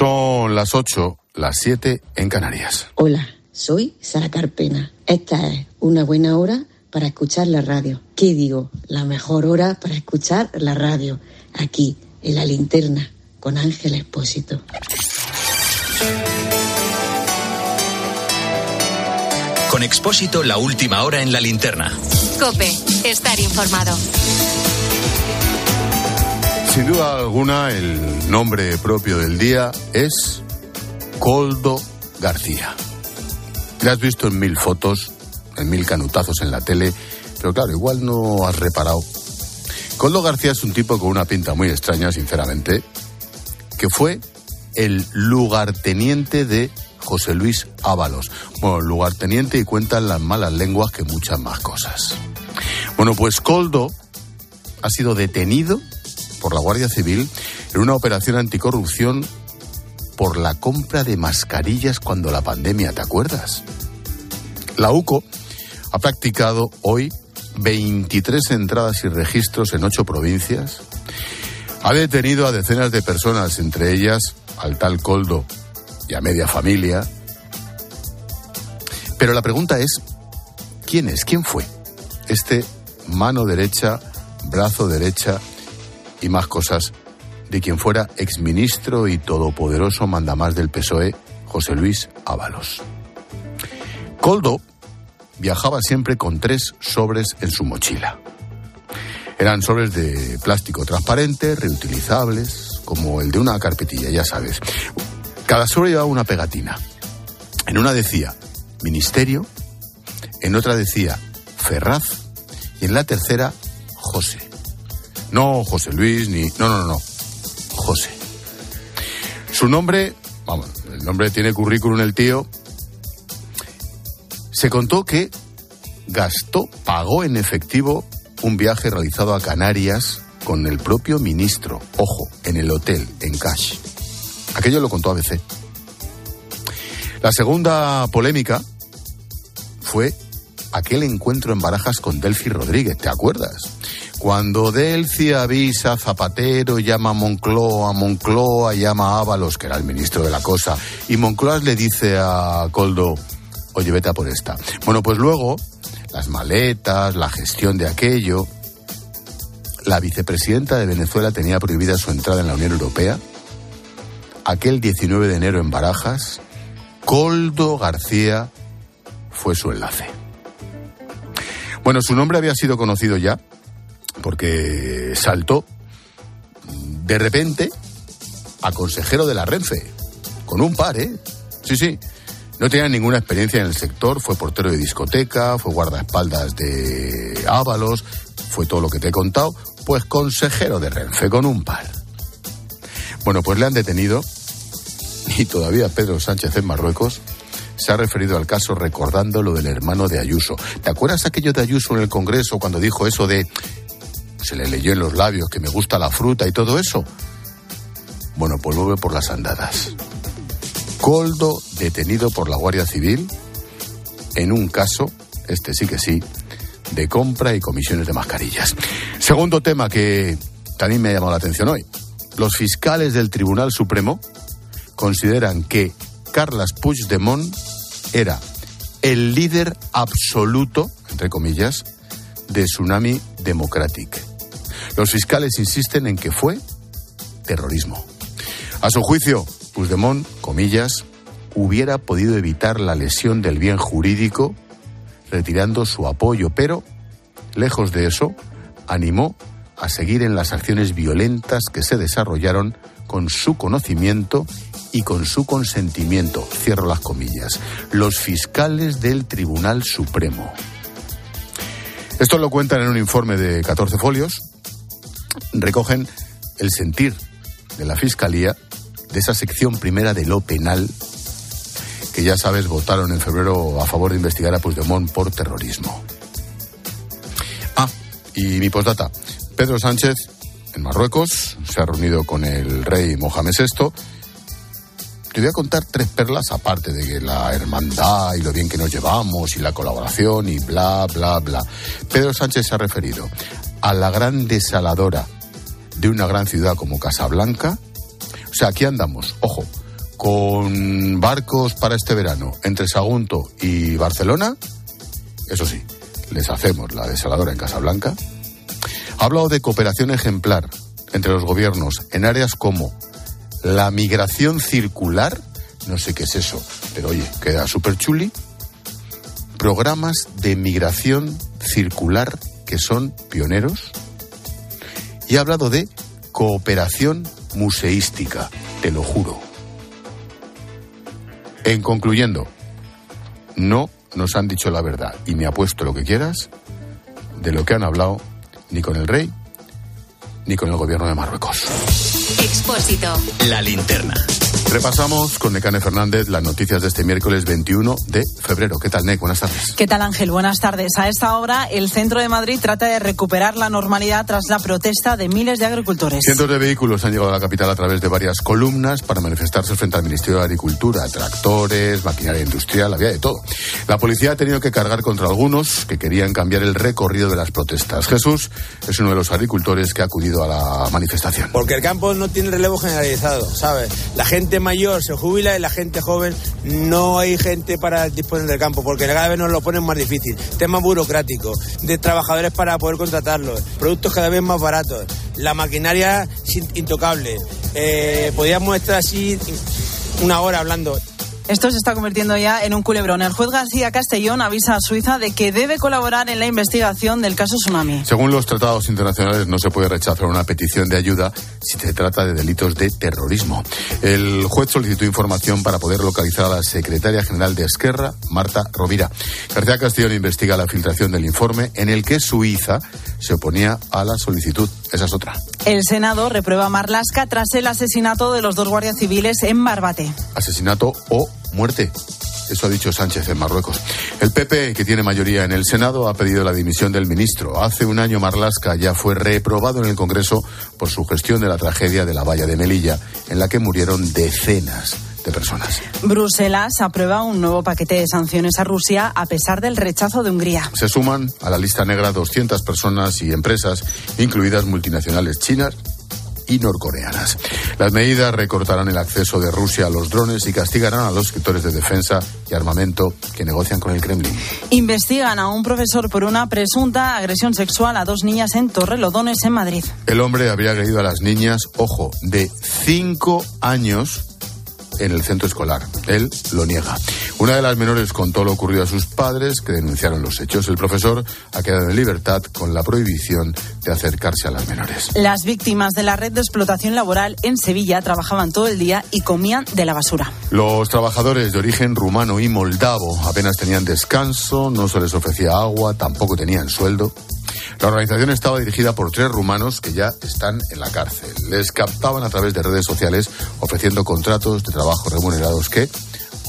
Son las 8, las 7 en Canarias. Hola, soy Sara Carpena. Esta es una buena hora para escuchar la radio. ¿Qué digo? La mejor hora para escuchar la radio. Aquí, en la linterna, con Ángel Expósito. Con Expósito, la última hora en la linterna. Cope, estar informado. Sin duda alguna, el nombre propio del día es Coldo García. Le has visto en mil fotos, en mil canutazos en la tele, pero claro, igual no has reparado. Coldo García es un tipo con una pinta muy extraña, sinceramente, que fue el lugarteniente de José Luis Ábalos. Bueno, lugarteniente y cuentan las malas lenguas que muchas más cosas. Bueno, pues Coldo ha sido detenido por la Guardia Civil en una operación anticorrupción por la compra de mascarillas cuando la pandemia, ¿te acuerdas? La UCO ha practicado hoy 23 entradas y registros en ocho provincias. Ha detenido a decenas de personas, entre ellas al tal Coldo y a media familia. Pero la pregunta es, ¿quién es? ¿Quién fue? Este mano derecha, brazo derecha y más cosas de quien fuera exministro y todopoderoso mandamás del PSOE, José Luis Ábalos. Coldo viajaba siempre con tres sobres en su mochila. Eran sobres de plástico transparente, reutilizables, como el de una carpetilla, ya sabes. Cada sobre llevaba una pegatina. En una decía Ministerio, en otra decía Ferraz y en la tercera José. No José Luis ni... No, no, no, no. José. Su nombre, vamos, el nombre tiene currículum el tío. Se contó que gastó, pagó en efectivo un viaje realizado a Canarias con el propio ministro. Ojo, en el hotel, en cash. Aquello lo contó ABC. La segunda polémica fue aquel encuentro en Barajas con Delphi Rodríguez, ¿te acuerdas? Cuando Delphi avisa Zapatero, llama a Moncloa, Moncloa llama a Ábalos, que era el ministro de la cosa, y Moncloa le dice a Coldo, oye, vete a por esta. Bueno, pues luego, las maletas, la gestión de aquello, la vicepresidenta de Venezuela tenía prohibida su entrada en la Unión Europea. Aquel 19 de enero en Barajas, Coldo García fue su enlace. Bueno, su nombre había sido conocido ya porque saltó de repente a consejero de la Renfe, con un par, ¿eh? Sí, sí. No tenía ninguna experiencia en el sector, fue portero de discoteca, fue guardaespaldas de Ábalos, fue todo lo que te he contado, pues consejero de Renfe con un par. Bueno, pues le han detenido y todavía Pedro Sánchez en Marruecos se ha referido al caso recordando lo del hermano de Ayuso. ¿Te acuerdas aquello de Ayuso en el Congreso cuando dijo eso de se le leyó en los labios que me gusta la fruta y todo eso? Bueno, pues vuelve por las andadas. Coldo detenido por la Guardia Civil en un caso, este sí que sí, de compra y comisiones de mascarillas. Segundo tema que también me ha llamado la atención hoy. Los fiscales del Tribunal Supremo consideran que Carlas Puigdemont era el líder absoluto, entre comillas, de Tsunami Democratic. Los fiscales insisten en que fue terrorismo. A su juicio, Puigdemont, comillas, hubiera podido evitar la lesión del bien jurídico retirando su apoyo, pero, lejos de eso, animó a seguir en las acciones violentas que se desarrollaron con su conocimiento y con su consentimiento, cierro las comillas, los fiscales del Tribunal Supremo. Esto lo cuentan en un informe de 14 folios. Recogen el sentir de la Fiscalía de esa sección primera de lo penal que ya sabes votaron en febrero a favor de investigar a Puigdemont por terrorismo. Ah, y mi postdata. Pedro Sánchez en Marruecos se ha reunido con el rey Mohamed VI te voy a contar tres perlas aparte de que la hermandad y lo bien que nos llevamos y la colaboración y bla, bla, bla. Pedro Sánchez se ha referido a la gran desaladora de una gran ciudad como Casablanca. O sea, aquí andamos, ojo, con barcos para este verano entre Sagunto y Barcelona, eso sí, les hacemos la desaladora en Casablanca. Ha hablado de cooperación ejemplar entre los gobiernos en áreas como la migración circular, no sé qué es eso, pero oye, queda súper chuli. Programas de migración circular que son pioneros. Y ha hablado de cooperación museística, te lo juro. En concluyendo, no nos han dicho la verdad y me apuesto lo que quieras de lo que han hablado ni con el rey ni con el gobierno de Marruecos. Expósito. La linterna. Repasamos con Necane Fernández las noticias de este miércoles 21 de febrero. ¿Qué tal, Nec? Buenas tardes. ¿Qué tal, Ángel? Buenas tardes. A esta hora, el centro de Madrid trata de recuperar la normalidad tras la protesta de miles de agricultores. Cientos de vehículos han llegado a la capital a través de varias columnas para manifestarse frente al Ministerio de Agricultura. Tractores, maquinaria industrial, había de todo. La policía ha tenido que cargar contra algunos que querían cambiar el recorrido de las protestas. Jesús es uno de los agricultores que ha acudido a la manifestación. Porque el campo no tiene relevo generalizado, ¿sabes? La gente mayor se jubila y la gente joven no hay gente para disponer del campo, porque cada vez nos lo ponen más difícil. Tema burocrático, de trabajadores para poder contratarlos, productos cada vez más baratos, la maquinaria intocable. Eh, estar así una hora hablando. Esto se está convirtiendo ya en un culebrón. El juez García Castellón avisa a Suiza de que debe colaborar en la investigación del caso Tsunami. Según los tratados internacionales, no se puede rechazar una petición de ayuda si se trata de delitos de terrorismo. El juez solicitó información para poder localizar a la secretaria general de Esquerra, Marta Rovira. García Castellón investiga la filtración del informe en el que Suiza se oponía a la solicitud. Esa es otra. El Senado reprueba a Marlasca tras el asesinato de los dos guardias civiles en Barbate. Asesinato o muerte. Eso ha dicho Sánchez en Marruecos. El PP, que tiene mayoría en el Senado, ha pedido la dimisión del ministro. Hace un año Marlasca ya fue reprobado en el Congreso por su gestión de la tragedia de la valla de Melilla, en la que murieron decenas de personas. Bruselas aprueba un nuevo paquete de sanciones a Rusia a pesar del rechazo de Hungría. Se suman a la lista negra 200 personas y empresas, incluidas multinacionales chinas y norcoreanas. Las medidas recortarán el acceso de Rusia a los drones y castigarán a los sectores de defensa y armamento que negocian con el Kremlin. Investigan a un profesor por una presunta agresión sexual a dos niñas en Torrelodones, en Madrid. El hombre habría agredido a las niñas, ojo, de cinco años en el centro escolar. Él lo niega. Una de las menores contó lo ocurrido a sus padres, que denunciaron los hechos. El profesor ha quedado en libertad con la prohibición de acercarse a las menores. Las víctimas de la red de explotación laboral en Sevilla trabajaban todo el día y comían de la basura. Los trabajadores de origen rumano y moldavo apenas tenían descanso, no se les ofrecía agua, tampoco tenían sueldo. La organización estaba dirigida por tres rumanos que ya están en la cárcel. Les captaban a través de redes sociales ofreciendo contratos de trabajo remunerados que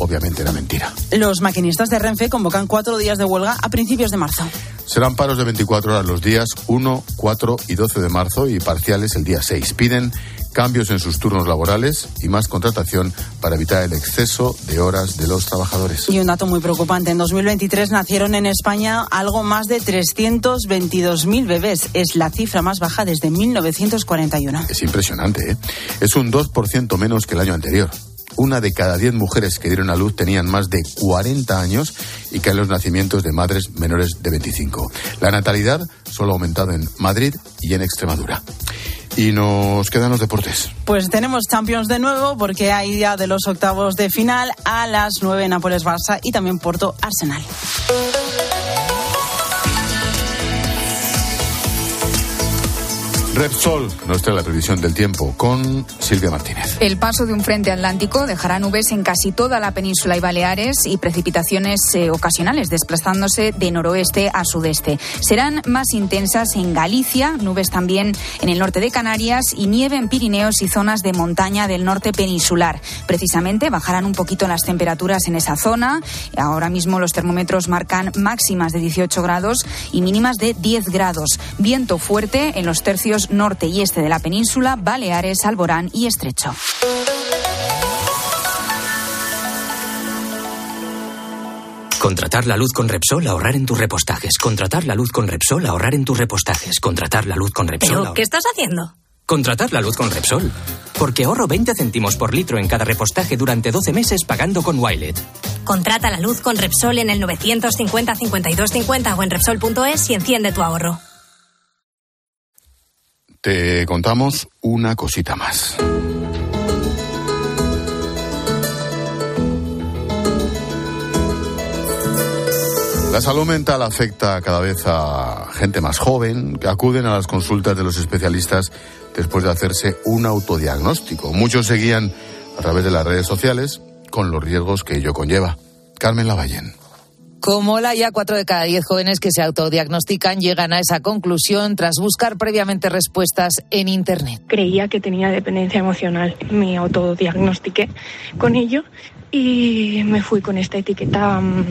obviamente era mentira. Los maquinistas de Renfe convocan cuatro días de huelga a principios de marzo. Serán paros de 24 horas los días 1, 4 y 12 de marzo y parciales el día 6. Piden cambios en sus turnos laborales y más contratación para evitar el exceso de horas de los trabajadores. Y un dato muy preocupante, en 2023 nacieron en España algo más de 322.000 bebés. Es la cifra más baja desde 1941. Es impresionante, ¿eh? Es un 2% menos que el año anterior. Una de cada diez mujeres que dieron a luz tenían más de 40 años y caen los nacimientos de madres menores de 25. La natalidad solo ha aumentado en Madrid y en Extremadura. Y nos quedan los deportes. Pues tenemos Champions de nuevo porque hay día de los octavos de final a las 9 Nápoles Barça y también Porto Repsol nos trae la previsión del tiempo con Silvia Martínez. El paso de un frente atlántico dejará nubes en casi toda la península y Baleares y precipitaciones eh, ocasionales desplazándose de noroeste a sudeste. Serán más intensas en Galicia, nubes también en el norte de Canarias y nieve en Pirineos y zonas de montaña del norte peninsular. Precisamente bajarán un poquito las temperaturas en esa zona. Ahora mismo los termómetros marcan máximas de 18 grados y mínimas de 10 grados. Viento fuerte en los tercios norte y este de la península, Baleares, Alborán y Estrecho. Contratar la luz con Repsol, ahorrar en tus repostajes. Contratar la luz con Repsol, ahorrar en tus repostajes. Contratar la luz con Repsol. ¿Pero qué estás haciendo? Contratar la luz con Repsol. Porque ahorro 20 céntimos por litro en cada repostaje durante 12 meses pagando con Wilet. Contrata la luz con Repsol en el 950 52 50 o en Repsol.es y enciende tu ahorro. Te contamos una cosita más. La salud mental afecta cada vez a gente más joven que acuden a las consultas de los especialistas después de hacerse un autodiagnóstico. Muchos seguían a través de las redes sociales con los riesgos que ello conlleva. Carmen Lavallén. Como la ya cuatro de cada diez jóvenes que se autodiagnostican llegan a esa conclusión tras buscar previamente respuestas en Internet. Creía que tenía dependencia emocional. Me autodiagnostiqué con ello y me fui con esta etiqueta um,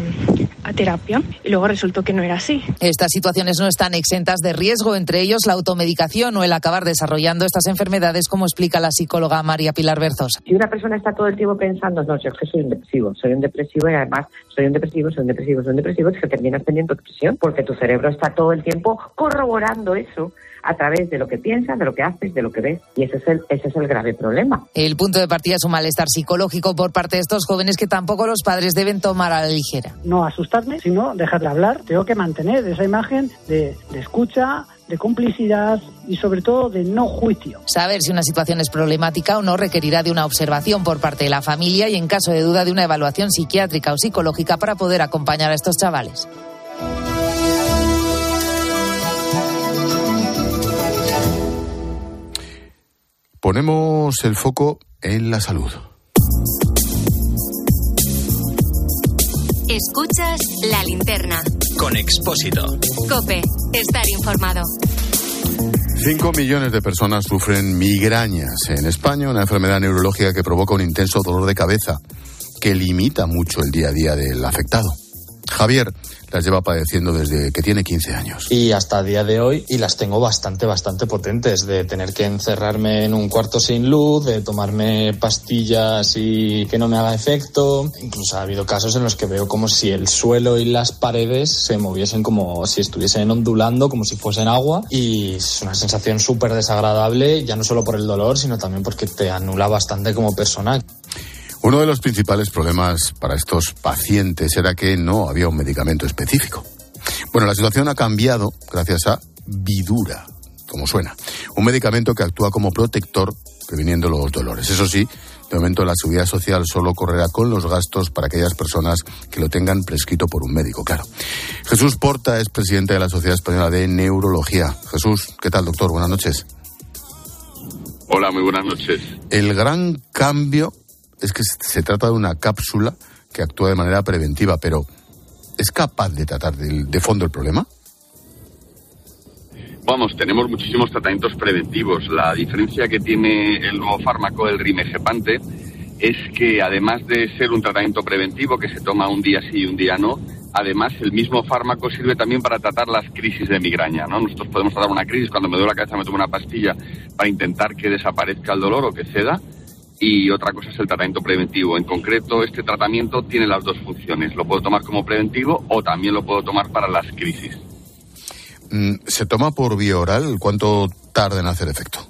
a terapia y luego resultó que no era así. Estas situaciones no están exentas de riesgo, entre ellos la automedicación o el acabar desarrollando estas enfermedades, como explica la psicóloga María Pilar Berzos. Si una persona está todo el tiempo pensando, no, yo es que soy un depresivo, soy un depresivo y además soy un depresivo, soy un depresivo, soy un depresivo, es que terminas teniendo depresión porque tu cerebro está todo el tiempo corroborando eso a través de lo que piensas, de lo que haces, de lo que ves. Y ese es el, ese es el grave problema. El punto de partida es un malestar psicológico por parte de estos jóvenes que tampoco los padres deben tomar a la ligera. No asustarme, sino dejar de hablar. Tengo que mantener esa imagen de, de escucha, de complicidad y sobre todo de no juicio. Saber si una situación es problemática o no requerirá de una observación por parte de la familia y en caso de duda de una evaluación psiquiátrica o psicológica para poder acompañar a estos chavales. Ponemos el foco en la salud. Escuchas la linterna. Con Expósito. Cope, estar informado. Cinco millones de personas sufren migrañas en España, una enfermedad neurológica que provoca un intenso dolor de cabeza que limita mucho el día a día del afectado. Javier las lleva padeciendo desde que tiene 15 años. Y hasta el día de hoy, y las tengo bastante, bastante potentes, de tener que encerrarme en un cuarto sin luz, de tomarme pastillas y que no me haga efecto. Incluso ha habido casos en los que veo como si el suelo y las paredes se moviesen como si estuviesen ondulando, como si fuesen agua. Y es una sensación súper desagradable, ya no solo por el dolor, sino también porque te anula bastante como persona. Uno de los principales problemas para estos pacientes era que no había un medicamento específico. Bueno, la situación ha cambiado gracias a Vidura, como suena, un medicamento que actúa como protector previniendo los dolores. Eso sí, de momento la seguridad social solo correrá con los gastos para aquellas personas que lo tengan prescrito por un médico, claro. Jesús Porta es presidente de la Sociedad Española de Neurología. Jesús, ¿qué tal, doctor? Buenas noches. Hola, muy buenas noches. El gran cambio es que se trata de una cápsula que actúa de manera preventiva, pero ¿es capaz de tratar de, fondo el problema? Vamos, tenemos muchísimos tratamientos preventivos. La diferencia que tiene el nuevo fármaco, el rimegepante, es que además de ser un tratamiento preventivo que se toma un día sí y un día no, además el mismo fármaco sirve también para tratar las crisis de migraña. ¿no? Nosotros podemos tratar una crisis cuando me duele la cabeza me tomo una pastilla para intentar que desaparezca el dolor o que ceda y otra cosa es el tratamiento preventivo. En concreto, este tratamiento tiene las dos funciones. Lo puedo tomar como preventivo o también lo puedo tomar para las crisis. Mm, ¿Se toma por vía oral? ¿Cuánto tarda en hacer efecto?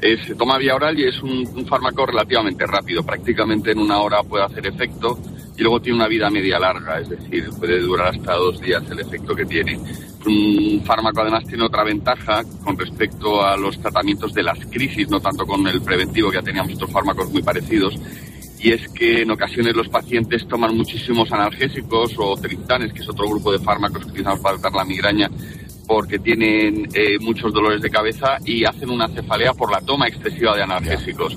Eh, se toma vía oral y es un, un, fármaco relativamente rápido. Prácticamente en una hora puede hacer efecto y luego tiene una vida media larga, es decir, puede durar hasta dos días el efecto que tiene. Un fármaco además tiene otra ventaja con respecto a los tratamientos de las crisis, no tanto con el preventivo, que ya teníamos otros fármacos muy parecidos, y es que en ocasiones los pacientes toman muchísimos analgésicos o triptanes, que es otro grupo de fármacos que utilizamos para tratar la migraña, porque tienen eh, muchos dolores de cabeza y hacen una cefalea por la toma excesiva de analgésicos.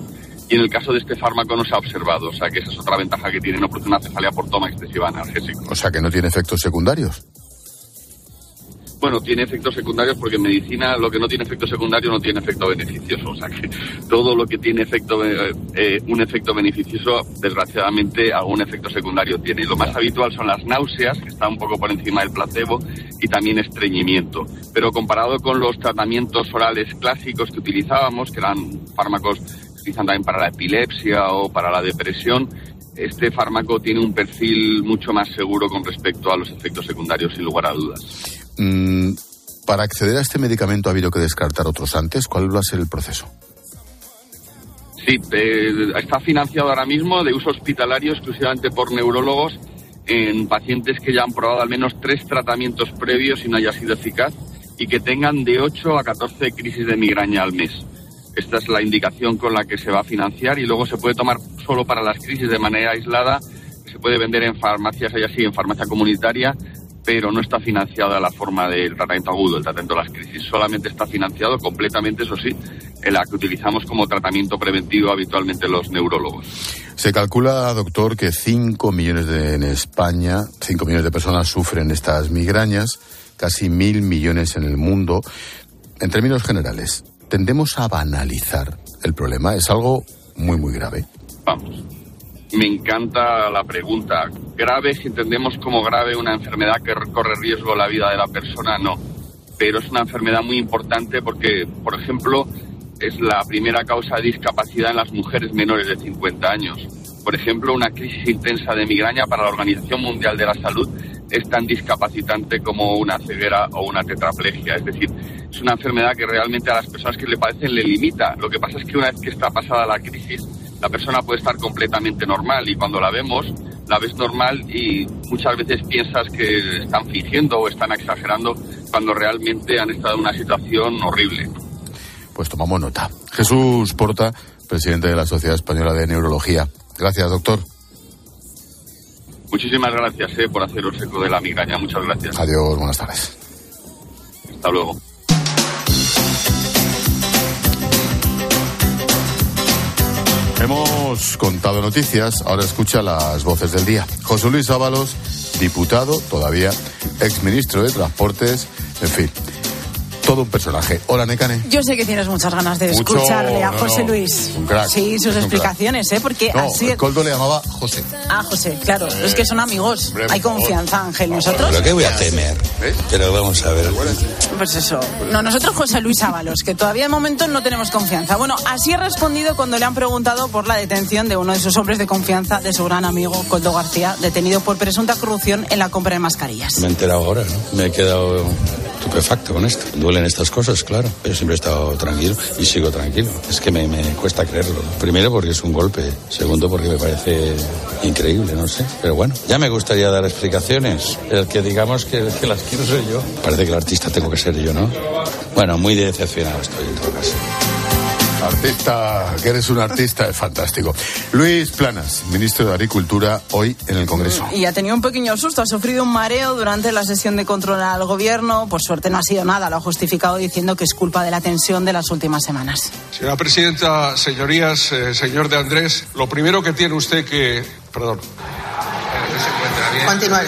Y en el caso de este fármaco no se ha observado, o sea que esa es otra ventaja que tiene, no produce una cefalea por toma excesiva de analgésicos. O sea que no tiene efectos secundarios. Bueno, tiene efectos secundarios porque en medicina lo que no tiene efecto secundario no tiene efecto beneficioso. O sea que todo lo que tiene efecto, eh, un efecto beneficioso, desgraciadamente algún efecto secundario tiene. Lo más habitual son las náuseas, que está un poco por encima del placebo, y también estreñimiento. Pero comparado con los tratamientos orales clásicos que utilizábamos, que eran fármacos utilizan también para la epilepsia o para la depresión, este fármaco tiene un perfil mucho más seguro con respecto a los efectos secundarios, sin lugar a dudas. Mm, para acceder a este medicamento ha habido que descartar otros antes. ¿Cuál va a ser el proceso? Sí, eh, está financiado ahora mismo de uso hospitalario exclusivamente por neurólogos en pacientes que ya han probado al menos tres tratamientos previos y no haya sido eficaz y que tengan de 8 a 14 crisis de migraña al mes. Esta es la indicación con la que se va a financiar y luego se puede tomar solo para las crisis de manera aislada. Se puede vender en farmacias, hay así, en farmacia comunitaria, pero no está financiada la forma del tratamiento agudo, el tratamiento de las crisis. Solamente está financiado completamente, eso sí, en la que utilizamos como tratamiento preventivo habitualmente los neurólogos. Se calcula, doctor, que 5 millones de, en España, 5 millones de personas sufren estas migrañas, casi mil millones en el mundo. En términos generales, tendemos a banalizar el problema. Es algo muy, muy grave. Vamos. Me encanta la pregunta. Grave, si entendemos como grave una enfermedad que corre riesgo la vida de la persona, no. Pero es una enfermedad muy importante porque, por ejemplo, es la primera causa de discapacidad en las mujeres menores de 50 años. Por ejemplo, una crisis intensa de migraña para la Organización Mundial de la Salud es tan discapacitante como una ceguera o una tetraplegia. Es decir, es una enfermedad que realmente a las personas que le padecen le limita. Lo que pasa es que una vez que está pasada la crisis, la persona puede estar completamente normal y cuando la vemos, la ves normal y muchas veces piensas que están fingiendo o están exagerando cuando realmente han estado en una situación horrible. Pues tomamos nota. Jesús Porta, presidente de la Sociedad Española de Neurología. Gracias, doctor. Muchísimas gracias eh, por haceros eco de la migraña. Muchas gracias. Adiós, buenas tardes. Hasta luego. Hemos contado noticias, ahora escucha las voces del día. José Luis Ábalos, diputado, todavía exministro de Transportes, en fin, todo un personaje. Hola, Necane. Yo sé que tienes muchas ganas de Mucho, escucharle a no, José Luis. un crack, sí, sus explicaciones, ¿eh? Porque No, así. el Coldo le llamaba José. Ah, José, claro. Eh, es que son amigos. hombre, Hay confianza, Ángel. Nosotros. ¿Pero qué voy a temer? Pero vamos a ver. Pues eso. No, nosotros José Luis Ábalos, que todavía de momento no tenemos confianza. Bueno, así ha respondido cuando le han preguntado por la detención de uno de sus hombres de confianza, de su gran amigo Coldo García, detenido por presunta corrupción en la compra de mascarillas. Me he enterado ahora, ¿no? Me he quedado estupefacto con esto. Duelen estas cosas, claro. Yo siempre he estado tranquilo y sigo tranquilo. Es que me, me cuesta creerlo. Primero porque es un golpe. Segundo porque me parece increíble, no sé. Pero bueno, ya me gustaría dar explicaciones. El que digamos que, que las quiero soy yo. Parece que el artista tengo que ser yo, ¿no? Bueno, muy decepcionado estoy en todo caso. Artista, que eres un artista, es fantástico. Luis Planas, ministro de Agricultura, hoy en el Congreso. Y ha tenido un pequeño susto, ha sufrido un mareo durante la sesión de control al gobierno. Por suerte no ha sido nada, lo ha justificado diciendo que es culpa de la tensión de las últimas semanas. Señora presidenta, señorías, eh, señor de Andrés, lo primero que tiene usted que. Perdón. Continuar.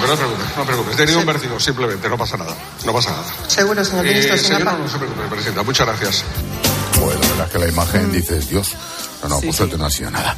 Pero no preocupes, no preocupes. He tenido un vértigo, simplemente, no pasa nada. No pasa nada. Seguro, señor ministro, Eh, señor Pablo. no se preocupe, presidenta. Muchas gracias. Bueno, la verdad que la imagen dices, Dios. No, no, por suerte no ha sido nada.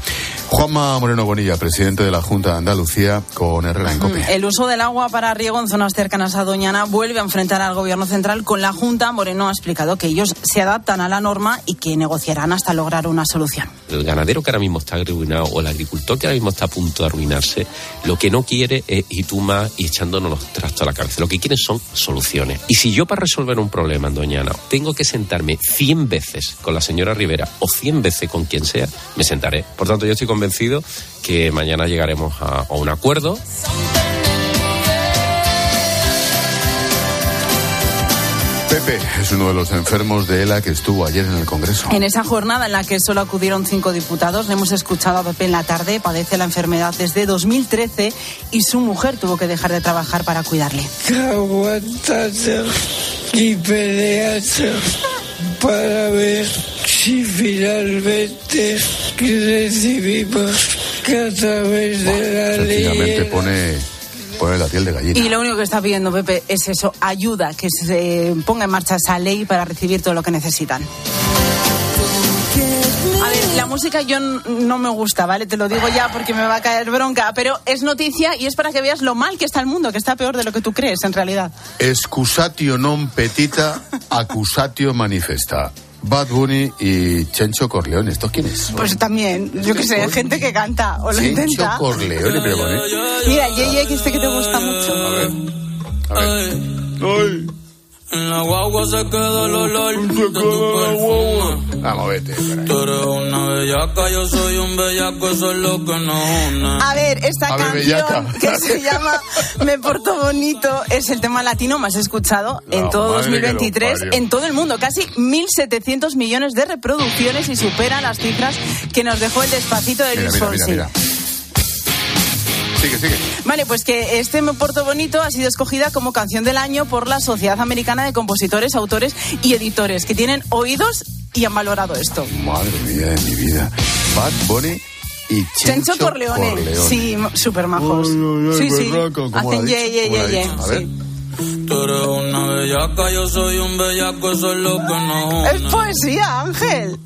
Juanma Moreno Bonilla, presidente de la Junta de Andalucía, con Herrera en Cope. El uso del agua para riego en zonas cercanas a Doñana vuelve a enfrentar al gobierno central con la Junta. Moreno ha explicado que ellos se adaptan a la norma y que negociarán hasta lograr una solución. El ganadero que ahora mismo está arruinado o el agricultor que ahora mismo está a punto de arruinarse, lo que no quiere es ir tú más y echándonos los trastos a la cabeza. Lo que quieren son soluciones. Y si yo para resolver un problema en Doñana tengo que sentarme 100 veces con la señora Rivera o 100 veces con quien sea, me sentaré. Por tanto, yo estoy convencido que mañana llegaremos a, a un acuerdo. Pepe es uno de los enfermos de ELA que estuvo ayer en el Congreso. En esa jornada en la que solo acudieron cinco diputados, le hemos escuchado a Pepe en la tarde, padece la enfermedad desde 2013 y su mujer tuvo que dejar de trabajar para cuidarle. aguantando y peleando para ver si finalmente recibimos que a través de la Sencillamente ley pone, pone la piel de gallina. Y lo único que está pidiendo Pepe es eso, ayuda, que se ponga en marcha esa ley para recibir todo lo que necesitan. A ver, la música yo no me gusta, ¿vale? Te lo digo ya porque me va a caer bronca, pero es noticia y es para que veas lo mal que está el mundo, que está peor de lo que tú crees en realidad. Excusatio non petita, accusatio manifesta. Bad Bunny y Chencho Corleone. ¿Estos quiénes? Pues también, yo qué sé, gente que canta o lo Chencho intenta. Corleone, pero pone. Mira, Yeye, que este que te gusta mucho. A ver. A ver. Ay. En la guagua se queda el olor de tu perfume. Vamos, vete. Tú eres una bellaca, yo soy un bellaco, eso es lo que nos une. A ver, esta A ver, canción bellaca. que se llama Me Porto Bonito es el tema latino más escuchado en La todo que lo 2023 parió. en todo el mundo. Casi 1.700 millones de reproducciones y supera las cifras que nos dejó el despacito de Mira, Luis mira, Fonsi. mira, mira. Sigue, sigue. Vale, pues que este Me Porto Bonito ha sido escogida como canción del año por la Sociedad Americana de Compositores, Autores y Editores, que tienen oídos y han valorado esto. Madre mía de mi vida. Bad Bunny y Chencho, Chencho Corleone. Sí, súper majos. Sí, sí. berraco, ¿cómo lo ha Hacen ye, ye, ¿Cómo lo ha ye, ye. dicho? A ver. Sí. Tú eres una bellaca, yo soy un bellaco, eso es lo que nos Es poesía, Ángel.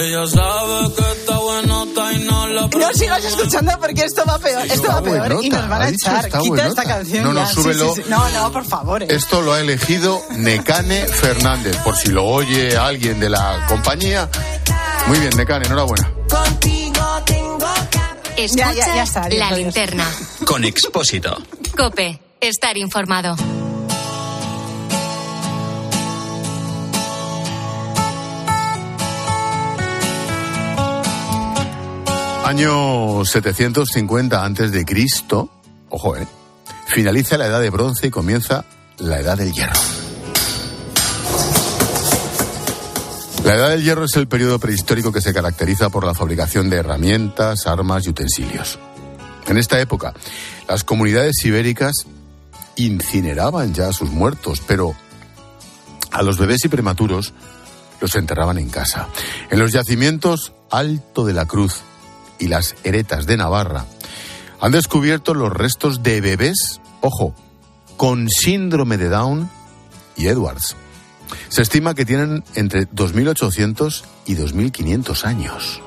Ella sabe que está buenota y no la No sigas escuchando porque esto va peor. Esto va peor buenota, y nos van ha a echar. Quita buenota. esta canción. No, no, ya. Súbelo. sí, sí. No, no, por favor. eh. Esto lo ha elegido Necane Fernández, por si lo oye alguien de la compañía. Muy bien, Necane, enhorabuena. Contigo tengo Escuchas Ya, ya, ya está, adiós, la adiós. linterna. Con Expósito. Cope, estar informado. Año 750 antes de Cristo, ojo, eh, finaliza la edad de bronce y comienza la edad del hierro. La edad del hierro es el periodo prehistórico que se caracteriza por la fabricación de herramientas, armas y utensilios. En esta época, las comunidades ibéricas incineraban ya a sus muertos, pero a los bebés y prematuros los enterraban en casa. En los yacimientos Alto de la Cruz y las Heretas de Navarra han descubierto los restos de bebés, ojo, con síndrome de Down y Edwards. Se estima que tienen entre 2.800 y 2.500 años.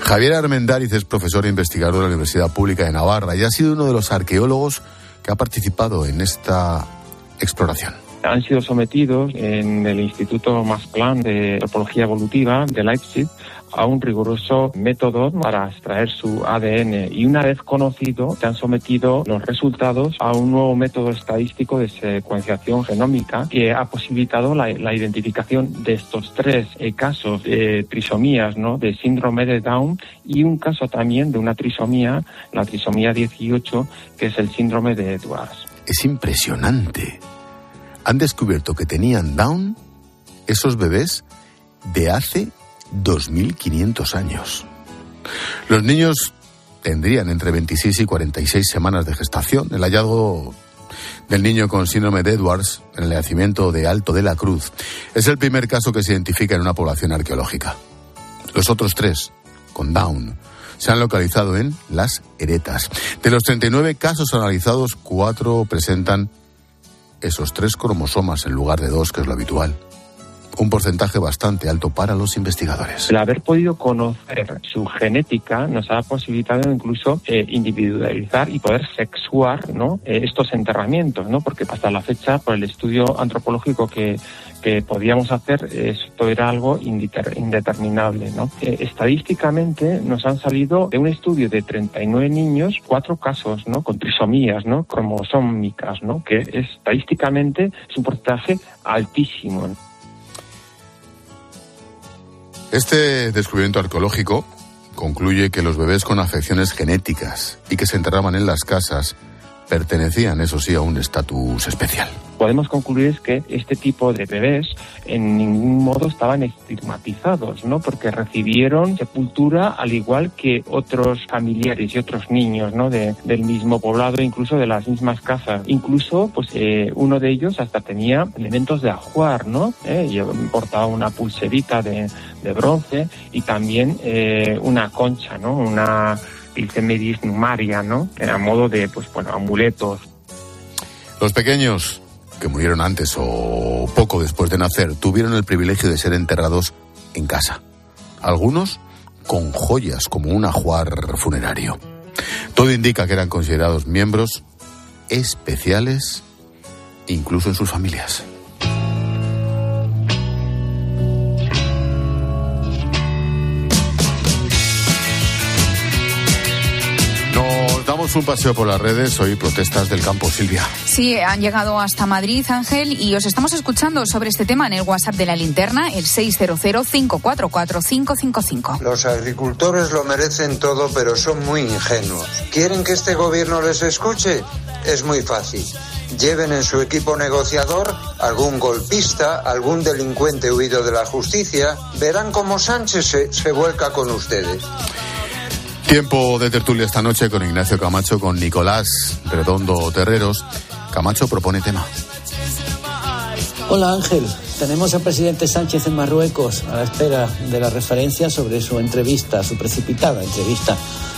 Javier Armendáriz es profesor e investigador de la Universidad Pública de Navarra y ha sido uno de los arqueólogos que ha participado en esta exploración. han sido sometidos en el Instituto Max Planck de Antropología Evolutiva de Leipzig a un riguroso método para extraer su ADN y una vez conocido te han sometido los resultados a un nuevo método estadístico de secuenciación genómica que ha posibilitado la, la identificación de estos tres eh, casos de trisomías, ¿no? de síndrome de Down y un caso también de una trisomía, la trisomía 18, que es el síndrome de Edwards. Es impresionante. Han descubierto que tenían Down esos bebés de hace 2.500 años. Los niños tendrían entre 26 y 46 semanas de gestación. El hallazgo del niño con síndrome de Edwards en el nacimiento de Alto de la Cruz es el primer caso que se identifica en una población arqueológica. Los otros tres, con Down, se han localizado en las Heretas. De los 39 casos analizados, cuatro presentan esos tres cromosomas en lugar de dos, que es lo habitual. Un porcentaje bastante alto para los investigadores. El haber podido conocer su genética nos ha posibilitado incluso eh, individualizar y poder sexuar ¿no? Eh, estos enterramientos, ¿no? porque hasta la fecha, por el estudio antropológico que, que podíamos hacer, esto era algo indeterminable. ¿no? Eh, estadísticamente nos han salido de un estudio de 39 niños cuatro casos ¿no? con trisomías ¿no? cromosómicas, ¿no? que estadísticamente es un porcentaje altísimo. Este descubrimiento arqueológico concluye que los bebés con afecciones genéticas y que se enterraban en las casas pertenecían, eso sí, a un estatus especial. Podemos concluir es que este tipo de bebés en ningún modo estaban estigmatizados, ¿no? Porque recibieron sepultura al igual que otros familiares y otros niños, ¿no? De- del mismo poblado, incluso de las mismas casas. Incluso, pues, eh, uno de ellos hasta tenía elementos de ajuar, ¿no? Eh, y portaba una pulserita de, de bronce y también eh, una concha, ¿no? Una Pilcemedis numaria, ¿no? A modo de, pues, bueno, amuletos, Los pequeños, que murieron antes o poco después de nacer, tuvieron el privilegio de ser enterrados en casa. Algunos con joyas como un ajuar funerario. Todo indica que eran considerados miembros especiales incluso en sus familias. Un paseo por las redes, hoy protestas del campo, Silvia. Sí, han llegado hasta Madrid, Ángel, y os estamos escuchando sobre este tema en el WhatsApp de la linterna, el 600-544-555. Los agricultores lo merecen todo, pero son muy ingenuos. ¿Quieren que este gobierno les escuche? Es muy fácil. Lleven en su equipo negociador algún golpista, algún delincuente huido de la justicia. Verán cómo Sánchez se, se vuelca con ustedes. Tiempo de tertulia esta noche con Ignacio Camacho, con Nicolás Redondo Terreros. Camacho propone tema. Hola Ángel, tenemos al presidente Sánchez en Marruecos a la espera de la referencia sobre su entrevista, su precipitada entrevista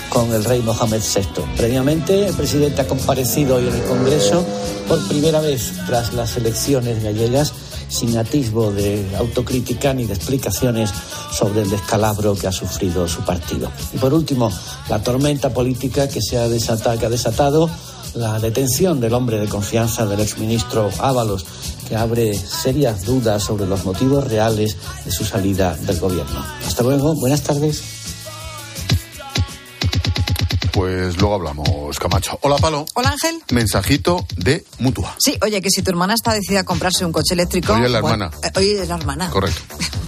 con el rey Mohamed VI. Previamente, el presidente ha comparecido hoy en el Congreso por primera vez tras las elecciones gallegas sin atisbo de autocrítica ni de explicaciones sobre el descalabro que ha sufrido su partido. Y por último, la tormenta política que se ha desatado, que ha desatado la detención del hombre de confianza del exministro Ábalos, que abre serias dudas sobre los motivos reales de su salida del gobierno. Hasta luego, buenas tardes. Pues luego hablamos, Camacho. Hola, Palo. Hola, Ángel. Mensajito de Mutua. Sí, oye, que si tu hermana está decidida a comprarse un coche eléctrico... Hoy es la bueno, hermana. eh, hoy es la hermana. Correcto.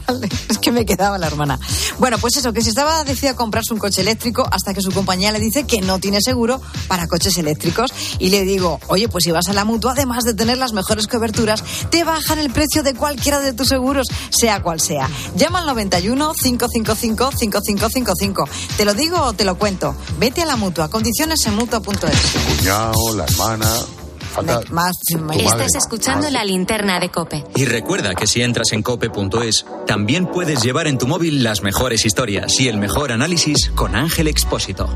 Es que me quedaba la hermana. Bueno, pues eso, que si estaba decidida a comprarse un coche eléctrico hasta que su compañía le dice que no tiene seguro para coches eléctricos. Y le digo, oye, pues si vas a la mutua, además de tener las mejores coberturas, te bajan el precio de cualquiera de tus seguros, sea cual sea. Llama al 91 555 5555. ¿Te lo digo o te lo cuento? Vete a la mutua. Condiciones en mutua.es. Cuñado, la hermana. Falta Más. Estás escuchando la linterna de Cope. Y recuerda que si entras en cope.es, también puedes llevar en tu móvil las mejores historias y el mejor análisis con Ángel Expósito.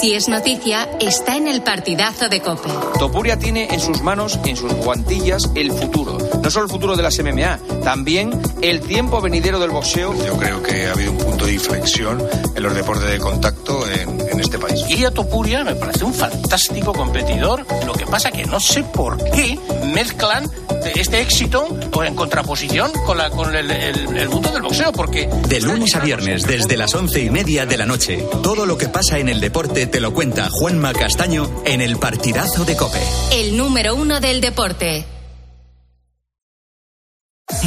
Si es noticia, está en el partidazo de Cope. Topuria tiene en sus manos, en sus guantillas, el futuro. No solo el futuro de las MMA, también el tiempo venidero del boxeo. Yo creo que ha habido un punto de inflexión en los deportes de contacto en, en este país. Iria Topuria me parece un fantástico competidor. Lo que pasa que no sé por qué mezclan este éxito pues, en contraposición con, la, con el, el- el mundo del boxeo, porque De lunes a viernes, desde las once y media de la noche, todo lo que pasa en el deporte te lo cuenta Juanma Castaño en el partidazo de Cope. El número uno del deporte.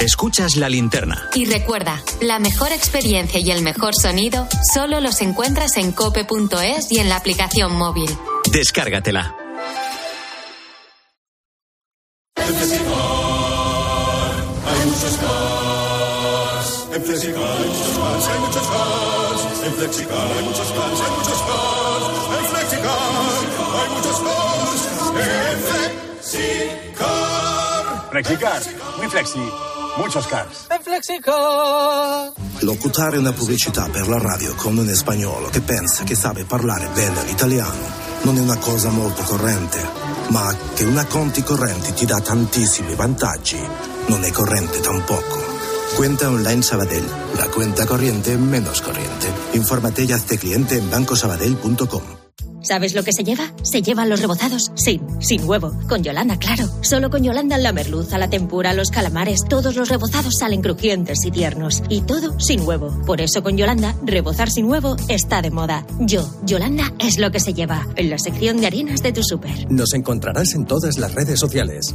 Escuchas la linterna. Y recuerda, la mejor experiencia y el mejor sonido solo los encuentras en cope.es y en la aplicación móvil. Descárgatela. En Flexicar hay muchos cars. En Flexicar hay muchos cars, hay muchos cars. En Flexicar hay muchos cars, hay muchos cars. En Flexicar hay muchos cars. En Flexicar. Flexicar, muy flexi, muchos cars. Locutare una pubblicità per la radio con un spagnolo che pensa che sabe parlare bene l'italiano non è una cosa molto corrente, ma che una conti correnti ti dà tantissimi vantaggi non è corrente tampoco. Cuenta online Sabadell, la cuenta corriente menos corriente. Infórmate y hazte cliente en bancosabadell.com. ¿Sabes lo que se lleva? Se llevan los rebozados sin, sin huevo. Con Yolanda, claro. Solo con Yolanda la merluza, la tempura, los calamares, todos los rebozados salen crujientes y tiernos. Y todo sin huevo. Por eso con Yolanda, rebozar sin huevo está de moda. Yo, Yolanda, es lo que se lleva. En la sección de harinas de tu súper. Nos encontrarás en todas las redes sociales.